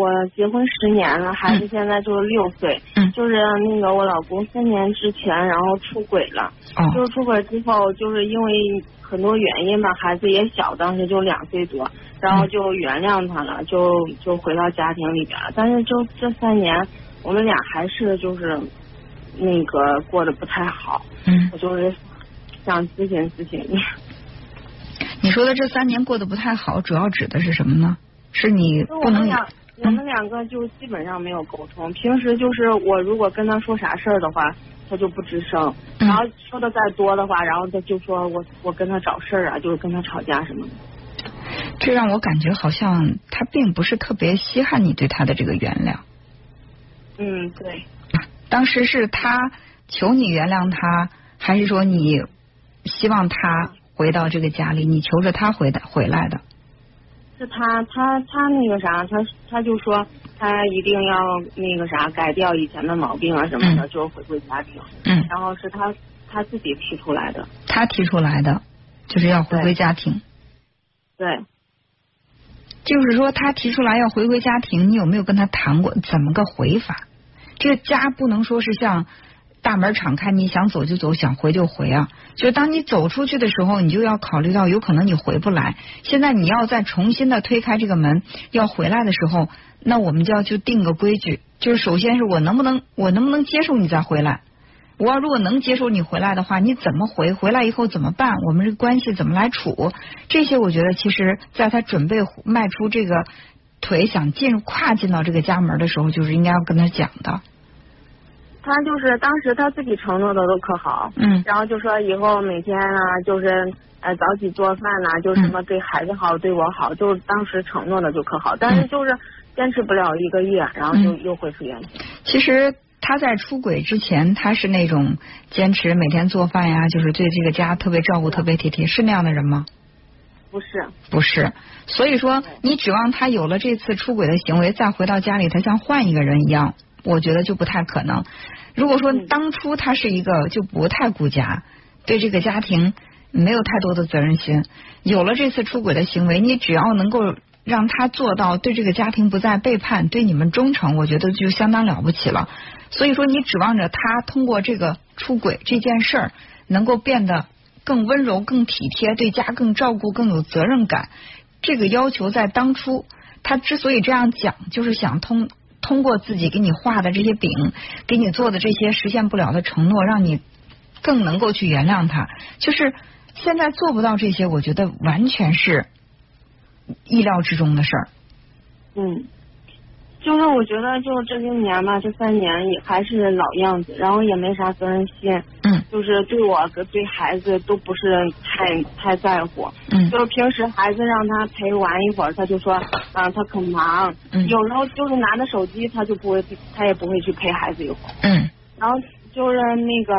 我结婚十年了，孩子现在就是六岁，嗯就是那个我老公三年之前然后出轨了，哦就是出轨之后，就是因为很多原因吧，孩子也小，当时就两岁多，然后就原谅他了，就就回到家庭里边了。但是就这三年，我们俩还是就是那个过得不太好，嗯，我就是想咨询咨询你。你说的这三年过得不太好，主要指的是什么呢？是你不能就我们两个就基本上没有沟通。平时就是我如果跟他说啥事儿的话，他就不吱声；嗯然后说的再多的话，然后他就说我我跟他找事儿啊，就是跟他吵架什么的。这让我感觉好像他并不是特别稀罕你对他的这个原谅。嗯，对。当时是他求你原谅他，还是说你希望他回到这个家里，你求着他回的回来的？是他他他那个啥，他他就说他一定要那个啥改掉以前的毛病啊什么的，嗯就是回归家庭。嗯，然后是他他自己提出来的。他提出来的就是要回归家庭。对，就是说，他提出来要回归家庭，你有没有跟他谈过怎么个回法？这个家不能说是像大门敞开，你想走就走，想回就回啊。就是当你走出去的时候，你就要考虑到有可能你回不来。现在你要再重新的推开这个门要回来的时候，那我们就要去定个规矩，就是首先是我能不能我能不能接受你再回来。我要如果能接受你回来的话，你怎么回？回来以后怎么办？我们这个关系怎么来处？这些我觉得，其实在他准备迈出这个腿，想进跨进到这个家门的时候，就是应该要跟他讲的。他就是当时他自己承诺的都可好，嗯。然后就说以后每天啊，就是呃早起做饭呐、就什么对孩子好，对我好，就是当时承诺的就可好，但是就是坚持不了一个月，然后就嗯。又恢复原形。其实他在出轨之前，他是那种坚持每天做饭呀，就是对这个家特别照顾、特别体贴，是那样的人吗？不是，不是。所以说，你指望他有了这次出轨的行为，再回到家里，他像换一个人一样，我觉得就不太可能。如果说嗯当初他是一个就不太顾家，对这个家庭没有太多的责任心，有了这次出轨的行为，你只要能够让他做到对这个家庭不再背叛，对你们忠诚，我觉得就相当了不起了。所以说，你指望着他通过这个出轨这件事儿，能够变得更温柔、更体贴，对家更照顾、更有责任感，这个要求在当初他之所以这样讲，就是想通通过自己给你画的这些饼，给你做的这些实现不了的承诺，让你更能够去原谅他。就是现在做不到这些，我觉得完全是意料之中的事儿。嗯，就是我觉得就是这些年吧，这三年也还是老样子，然后也没啥责任心，嗯就是对我跟对孩子都不是太太在乎。嗯就是平时孩子让他陪玩一会儿，他就说啊、他可忙。嗯有时候就是拿着手机，他就不会，他也不会去陪孩子一会儿。嗯然后就是那个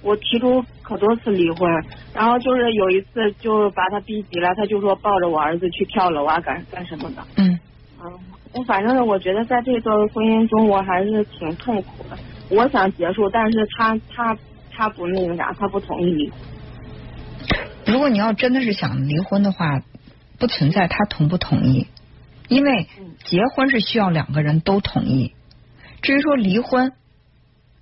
我提出可多次离婚，然后就是有一次就把他逼急了，他就说抱着我儿子去跳楼啊，干干什么的。嗯嗯，我反正我觉得在这段婚姻中，我还是挺痛苦的。我想结束，但是他他他不那个啥，他不同意。如果你要真的是想离婚的话，不存在他同不同意，因为结婚是需要两个人都同意。至于说离婚，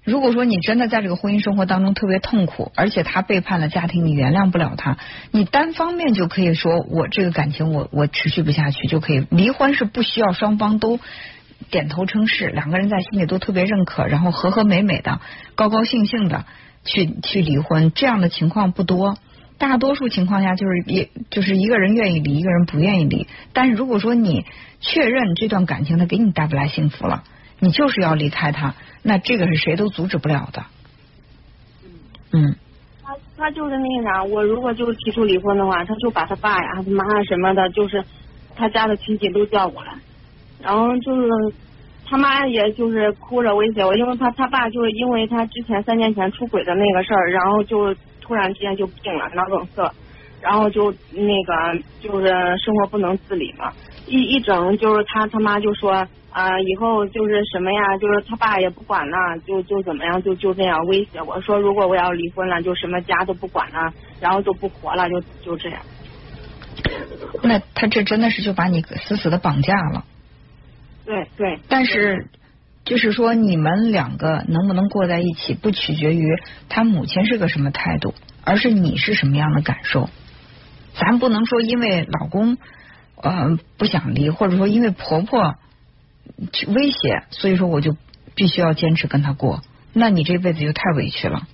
如果说你真的在这个婚姻生活当中特别痛苦，而且他背叛了家庭，你原谅不了他，你单方面就可以说我这个感情我我持续不下去就可以离婚，是不需要双方都点头称是，两个人在心里都特别认可，然后和和美美的、高高兴兴的去去离婚，这样的情况不多。大多数情况下就是一就是一个人愿意离，一个人不愿意离。但是如果说你确认这段感情他给你带不来幸福了，你就是要离开他，那这个是谁都阻止不了的。嗯他他就是那个啥，我如果就是提出离婚的话，他就把他爸呀、他妈呀什么的，就是他家的亲戚都叫过来，然后就是他妈也就是哭着威胁我，因为他他爸就是因为他之前三年前出轨的那个事儿，然后就突然之间就病了，脑梗塞，然后就那个就是生活不能自理嘛，一一整就是他他妈就说。啊、以后就是什么呀，就是他爸也不管了，就就怎么样，就就这样威胁我说，如果我要离婚了，就什么家都不管了，然后就不活了，就就这样。那他这真的是就把你死死的绑架了。对对。但是，就是说你们两个能不能过在一起，不取决于他母亲是个什么态度，而是你是什么样的感受。咱不能说因为老公呃不想离，或者说因为婆婆去威胁，所以说我就必须要坚持跟他过。那你这辈子就太委屈了。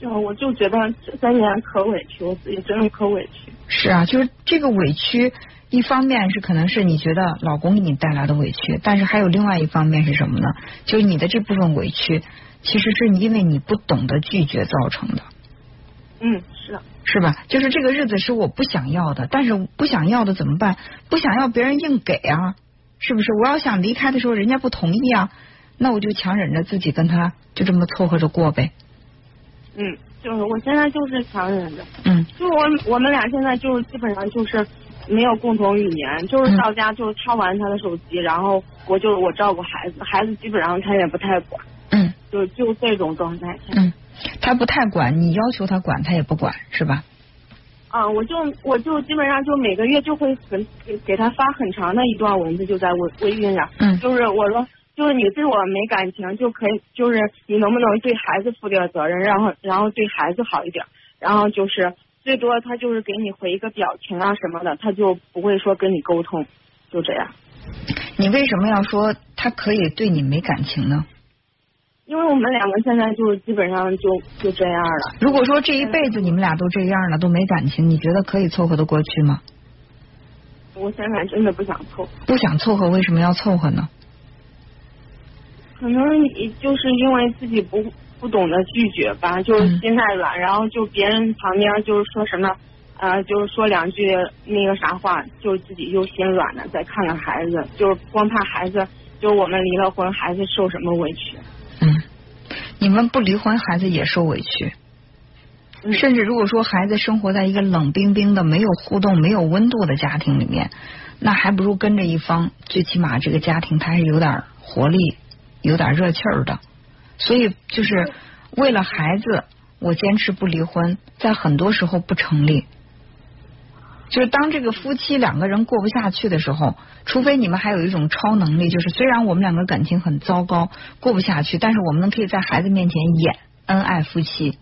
就我就觉得这三年可委屈，我自己真的可委屈。是啊，就是这个委屈，一方面是可能是你觉得老公给你带来的委屈，但是还有另外一方面是什么呢？就是你的这部分委屈，其实是因为你不懂得拒绝造成的。嗯，是。是吧？就是这个日子是我不想要的，但是不想要的怎么办？不想要别人硬给啊，是不是？我要想离开的时候，人家不同意啊，那我就强忍着自己跟他就这么凑合着过呗。嗯，就是我现在就是强忍着。嗯。就我我们俩现在就是基本上就是没有共同语言，就是到家就是他玩他的手机，然后我就我照顾孩子，孩子基本上他也不太管。嗯。就就这种状态。嗯。他不太管你，要求他管他也不管，是吧？啊，我就我就基本上就每个月就会很给给他发很长的一段文字，就在微微信上。嗯。就是我说，就是你对我没感情，就可以，就是你能不能对孩子负点责任，然后然后对孩子好一点，然后就是最多他就是给你回一个表情啊什么的，他就不会说跟你沟通，就这样。你为什么要说他可以对你没感情呢？因为我们两个现在就基本上就就这样了。如果说这一辈子你们俩都这样了，都没感情，你觉得可以凑合的过去吗？我现在真的不想凑。不想凑合，为什么要凑合呢？可能就是因为自己不不懂得拒绝吧，就是心太软，然后就别人旁边就是说什么呃，就是说两句那个啥话，就自己又心软了。再看看孩子，就是光怕孩子，就我们离了婚，孩子受什么委屈。嗯，你们不离婚，孩子也受委屈。甚至如果说孩子生活在一个冷冰冰的、没有互动、没有温度的家庭里面，那还不如跟着一方，最起码这个家庭它是有点活力、有点热气儿的。所以就是为了孩子，我坚持不离婚，在很多时候不成立。就是当这个夫妻两个人过不下去的时候，除非你们还有一种超能力，就是虽然我们两个感情很糟糕，过不下去，但是我们可以在孩子面前演恩爱夫妻，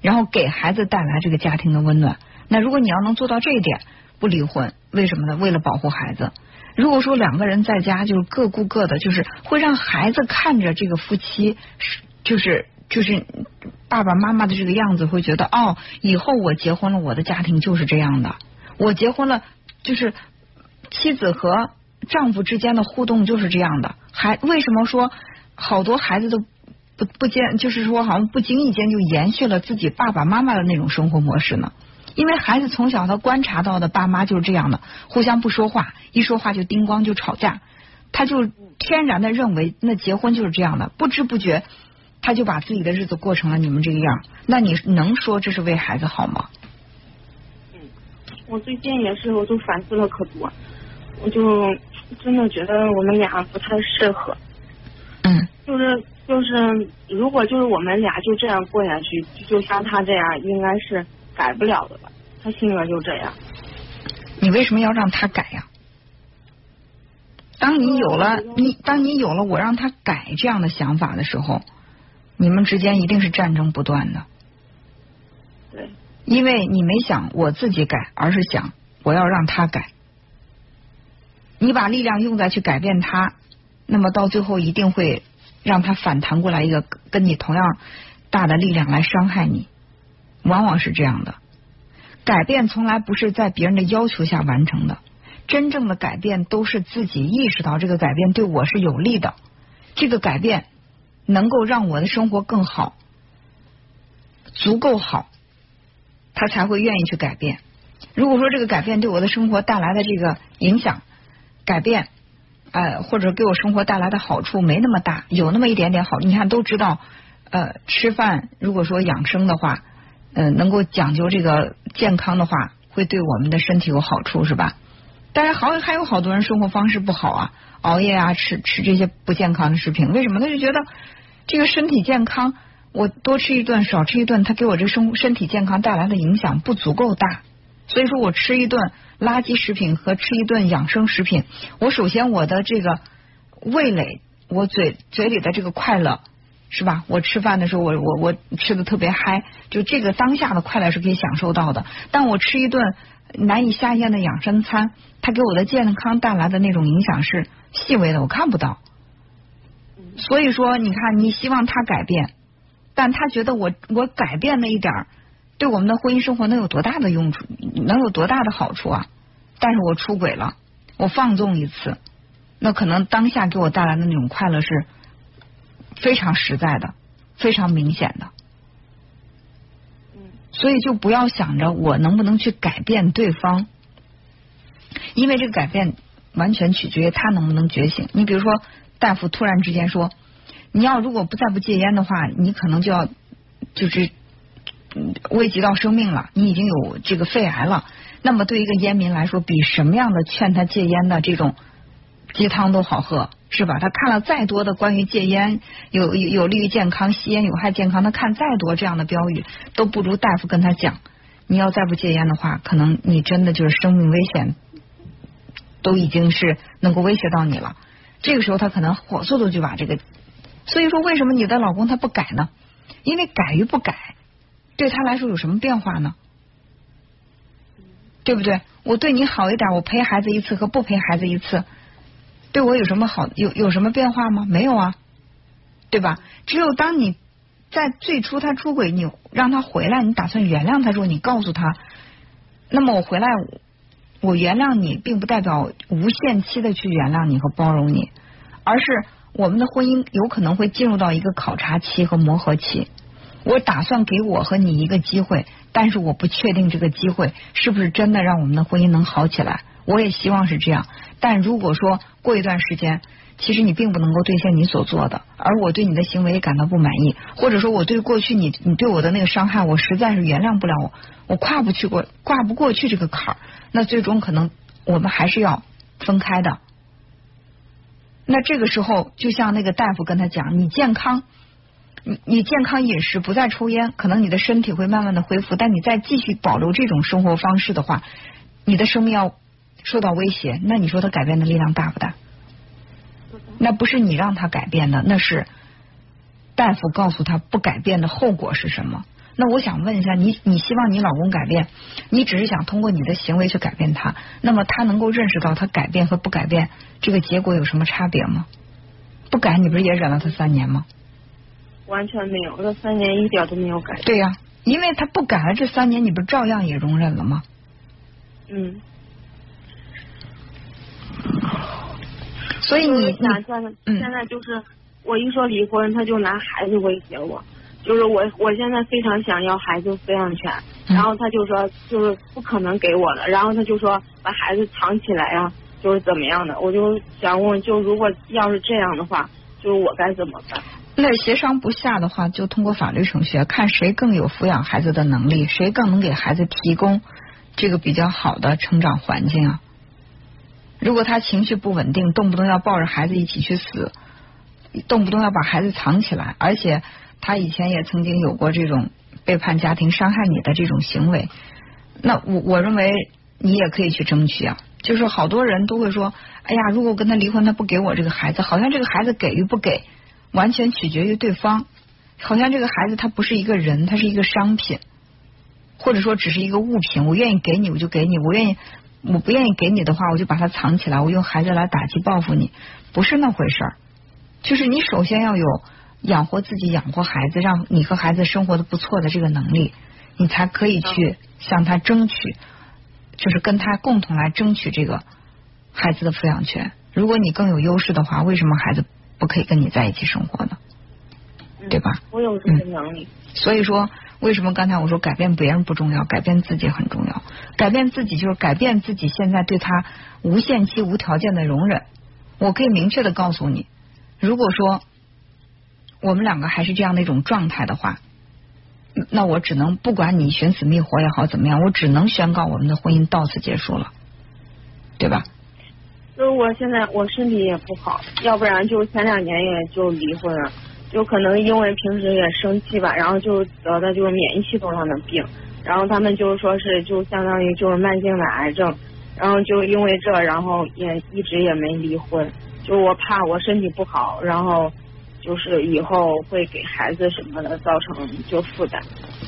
然后给孩子带来这个家庭的温暖。那如果你要能做到这一点，不离婚，为什么呢？为了保护孩子。如果说两个人在家就是各顾各的，就是会让孩子看着这个夫妻，就是就是爸爸妈妈的这个样子，会觉得哦，以后我结婚了，我的家庭就是这样的。我结婚了，就是妻子和丈夫之间的互动就是这样的。还为什么说好多孩子都不不间，就是说好像不经意间就延续了自己爸爸妈妈的那种生活模式呢？因为孩子从小他观察到的爸妈就是这样的，互相不说话，一说话就叮咣就吵架，他就天然的认为那结婚就是这样的，不知不觉他就把自己的日子过成了你们这个样。那你能说这是为孩子好吗？嗯我最近也是，我就反思了可多，我就真的觉得我们俩不太适合。嗯。就是就是，如果就是我们俩就这样过下去，就像他这样，应该是改不了的吧？他性格就这样。你为什么要让他改呀？当你有了你，当你有了我让他改这样的想法的时候，你们之间一定是战争不断的。对。因为你没想我自己改，而是想我要让他改。你把力量用在去改变他，那么到最后一定会让他反弹过来一个跟你同样大的力量来伤害你。往往是这样的，改变从来不是在别人的要求下完成的，真正的改变都是自己意识到这个改变对我是有利的，这个改变能够让我的生活更好，足够好。他才会愿意去改变。如果说这个改变对我的生活带来的这个影响、改变，呃，或者给我生活带来的好处没那么大，有那么一点点好，你看都知道，呃，吃饭如果说养生的话，呃，能够讲究这个健康的话，会对我们的身体有好处，是吧？但是好还有好多人生活方式不好啊，熬夜啊，吃吃这些不健康的食品，为什么？他就觉得这个身体健康。我多吃一顿，少吃一顿，他给我这生身体健康带来的影响不足够大，所以说我吃一顿垃圾食品和吃一顿养生食品，我首先我的这个味蕾，我嘴嘴里的这个快乐。是吧？我吃饭的时候，我我我吃的特别嗨，就这个当下的快乐是可以享受到的。但我吃一顿难以下咽的养生餐，它给我的健康带来的那种影响是细微的，我看不到。所以说，你看，你希望他改变，但他觉得我我改变了一点儿，对我们的婚姻生活能有多大的用处，能有多大的好处啊？但是我出轨了，我放纵一次，那可能当下给我带来的那种快乐是。非常实在的，非常明显的，所以就不要想着我能不能去改变对方，因为这个改变完全取决于他能不能觉醒。你比如说，大夫突然之间说，你要如果不再不戒烟的话，你可能就要就是危及到生命了，你已经有这个肺癌了。那么对一个烟民来说，比什么样的劝他戒烟的这种鸡汤都好喝。是吧？他看了再多的关于戒烟有有利于健康、吸烟有害健康，他看再多这样的标语，都不如大夫跟他讲：你要再不戒烟的话，可能你真的就是生命危险，都已经是能够威胁到你了。这个时候他可能火速的就把这个，所以说为什么你的老公他不改呢？因为改与不改对他来说有什么变化呢？对不对？我对你好一点，我陪孩子一次和不陪孩子一次。对我有什么好有有什么变化吗？没有啊，对吧？只有当你在最初他出轨，你让他回来，你打算原谅他时候，你告诉他，那么我回来，我原谅你，并不代表无限期的去原谅你和包容你，而是我们的婚姻有可能会进入到一个考察期和磨合期。我打算给我和你一个机会，但是我不确定这个机会是不是真的让我们的婚姻能好起来。我也希望是这样，但如果说过一段时间，其实你并不能够兑现你所做的，而我对你的行为感到不满意，或者说我对过去你你对我的那个伤害，我实在是原谅不了，我我跨不去过跨不过去这个坎儿，那最终可能我们还是要分开的。那这个时候，就像那个大夫跟他讲，你健康，你你健康饮食，不再抽烟，可能你的身体会慢慢的恢复，但你再继续保留这种生活方式的话，你的生命要。受到威胁，那你说他改变的力量大不大？那不是你让他改变的，那是大夫告诉他不改变的后果是什么？那我想问一下，你你希望你老公改变，你只是想通过你的行为去改变他，那么他能够认识到他改变和不改变这个结果有什么差别吗？不改，你不是也忍了他三年吗？完全没有，这三年一点都没有改。对呀，因为他不改了，这三年你不是照样也容忍了吗？嗯。所以你想现在现在就是我一说离婚，他就拿孩子威胁我，就是我我现在非常想要孩子抚养权，然后他就说就是不可能给我的，然后他就说把孩子藏起来呀，就是怎么样的，我就想问，就如果要是这样的话，就是我该怎么办？那协商不下的话，就通过法律程序，看谁更有抚养孩子的能力，谁更能给孩子提供这个比较好的成长环境啊。如果他情绪不稳定，动不动要抱着孩子一起去死，动不动要把孩子藏起来，而且他以前也曾经有过这种背叛家庭、伤害你的这种行为，那我我认为你也可以去争取啊。就是好多人都会说，哎呀，如果跟他离婚，他不给我这个孩子，好像这个孩子给与不给，完全取决于对方，好像这个孩子他不是一个人，他是一个商品，或者说只是一个物品，我愿意给你，我就给你，我愿意。我不愿意给你的话，我就把它藏起来，我用孩子来打击报复你，不是那回事儿。就是你首先要有养活自己、养活孩子，让你和孩子生活的不错的这个能力，你才可以去向他争取，就是跟他共同来争取这个孩子的抚养权。如果你更有优势的话，为什么孩子不可以跟你在一起生活呢？对吧？我有这个能力。所以说。为什么刚才我说改变别人不重要，改变自己很重要？改变自己就是改变自己现在对他无限期、无条件的容忍。我可以明确的告诉你，如果说我们两个还是这样的一种状态的话，那我只能不管你寻死觅活也好怎么样，我只能宣告我们的婚姻到此结束了，对吧？就是我现在我身体也不好，要不然就前两年也就离婚了。有可能因为平时也生气吧，然后就得的就是免疫系统上的病，然后他们就是说是就相当于就是慢性的癌症，然后就因为这，然后也一直也没离婚，就我怕我身体不好，然后就是以后会给孩子什么的造成就负担。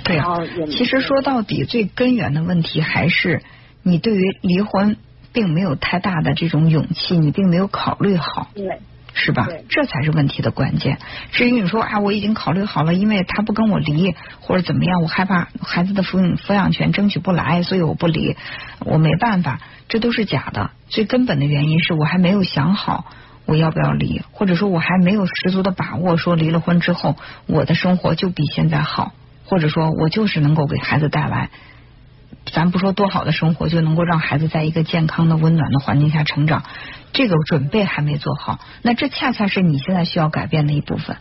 对啊，其实说到底最根源的问题还是你对于离婚并没有太大的这种勇气，你并没有考虑好。对。是吧？这才是问题的关键。至于你说啊，我已经考虑好了，因为他不跟我离，或者怎么样，我害怕孩子的抚养抚养权争取不来，所以我不离，我没办法，这都是假的。最根本的原因是我还没有想好我要不要离，或者说我还没有十足的把握，说离了婚之后我的生活就比现在好，或者说我就是能够给孩子带来。咱不说多好的生活，就能够让孩子在一个健康的、温暖的环境下成长，这个准备还没做好，那这恰恰是你现在需要改变的一部分。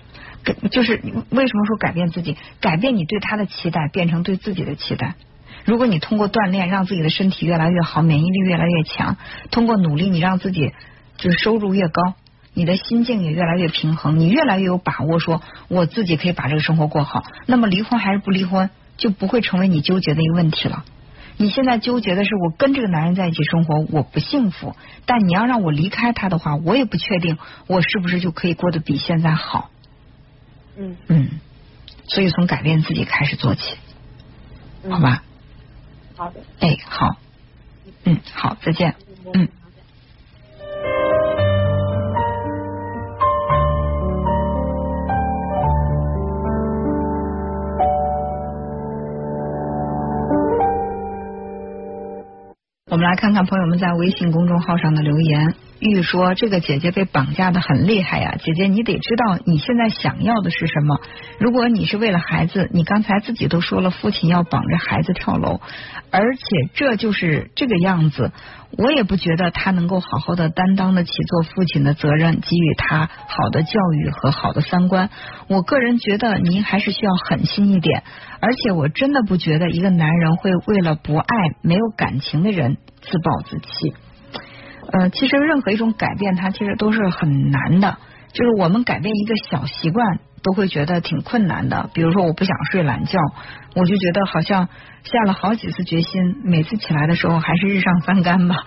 就是为什么说改变自己，改变你对他的期待，变成对自己的期待。如果你通过锻炼让自己的身体越来越好，免疫力越来越强，通过努力你让自己就是收入越高，你的心境也越来越平衡，你越来越有把握说我自己可以把这个生活过好，那么离婚还是不离婚就不会成为你纠结的一个问题了。你现在纠结的是我跟这个男人在一起生活我不幸福，但你要让我离开他的话，我也不确定我是不是就可以过得比现在好。嗯嗯，所以从改变自己开始做起，好吧？好的。哎，好。嗯，好，再见。嗯。我们来看看朋友们在微信公众号上的留言。玉说：“这个姐姐被绑架的很厉害呀，姐姐你得知道你现在想要的是什么。如果你是为了孩子，你刚才自己都说了，父亲要绑着孩子跳楼，而且这就是这个样子。我也不觉得他能够好好的担当得起做父亲的责任，给予他好的教育和好的三观。我个人觉得您还是需要狠心一点。而且我真的不觉得一个男人会为了不爱、没有感情的人自暴自弃。”呃，其实任何一种改变，它其实都是很难的。就是我们改变一个小习惯，都会觉得挺困难的。比如说，我不想睡懒觉，我就觉得好像下了好几次决心，每次起来的时候还是日上三竿吧。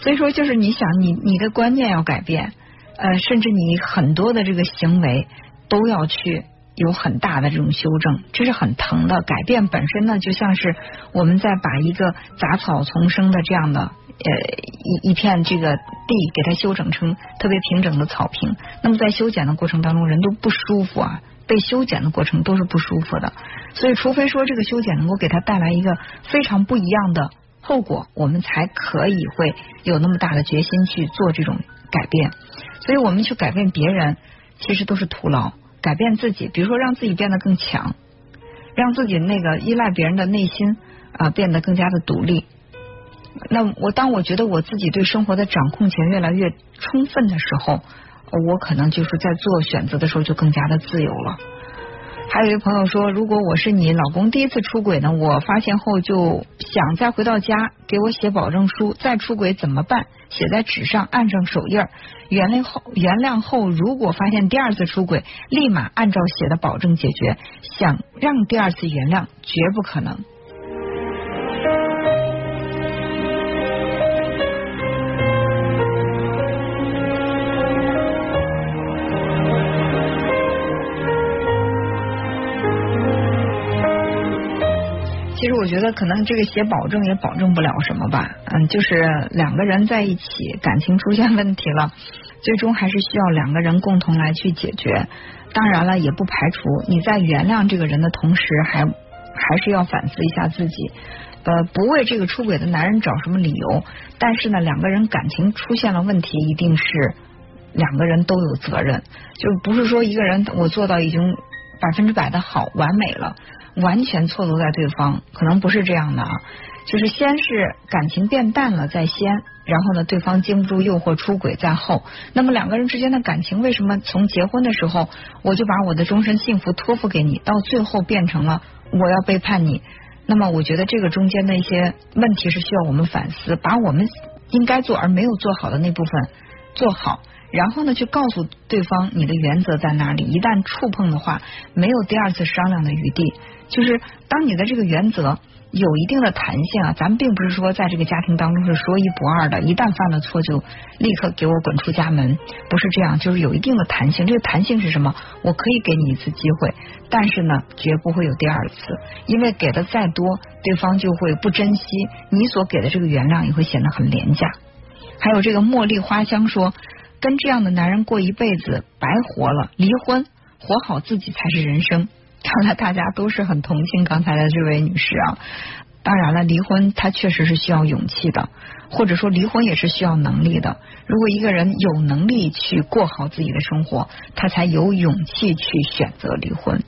所以说，就是你想，你你的观念要改变，呃，甚至你很多的这个行为都要去有很大的这种修正，这是很疼的。改变本身呢，就像是我们在把一个杂草丛生的这样的。呃，一一片这个地给它修整成特别平整的草坪，那么在修剪的过程当中，人都不舒服啊，被修剪的过程都是不舒服的。所以，除非说这个修剪能够给他带来一个非常不一样的后果，我们才可以会有那么大的决心去做这种改变。所以我们去改变别人，其实都是徒劳。改变自己，比如说让自己变得更强，让自己那个依赖别人的内心啊变得更加的独立。那我当我觉得我自己对生活的掌控权越来越充分的时候，我可能就是在做选择的时候就更加的自由了。还有一位朋友说，如果我是你老公第一次出轨呢，我发现后就想再回到家给我写保证书，再出轨怎么办？写在纸上，按上手印儿。原谅后，原谅后，如果发现第二次出轨，立马按照写的保证解决。想让第二次原谅，绝不可能。我觉得可能这个写保证也保证不了什么吧，嗯，就是两个人在一起，感情出现问题了，最终还是需要两个人共同来去解决。当然了，也不排除你在原谅这个人的同时，还还是要反思一下自己，呃，不为这个出轨的男人找什么理由。但是呢，两个人感情出现了问题，一定是两个人都有责任，就不是说一个人我做到已经百分之百的好完美了。完全错都在对方，可能不是这样的啊，就是先是感情变淡了在先，然后呢，对方经不住诱惑出轨在后。那么两个人之间的感情为什么从结婚的时候我就把我的终身幸福托付给你，到最后变成了我要背叛你？那么我觉得这个中间的一些问题是需要我们反思，把我们应该做而没有做好的那部分做好。然后呢，去告诉对方你的原则在哪里。一旦触碰的话，没有第二次商量的余地。就是当你的这个原则。有一定的弹性啊，咱们并不是说在这个家庭当中是说一不二的，一旦犯了错就立刻给我滚出家门，不是这样，就是有一定的弹性。这个弹性是什么？我可以给你一次机会，但是呢，绝不会有第二次，因为给的再多，对方就会不珍惜，你所给的这个原谅也会显得很廉价。还有这个茉莉花香说，跟这样的男人过一辈子白活了，离婚，活好自己才是人生。看来大家都是很同情刚才的这位女士啊。当然了，离婚它确实是需要勇气的，或者说离婚也是需要能力的。如果一个人有能力去过好自己的生活，他才有勇气去选择离婚。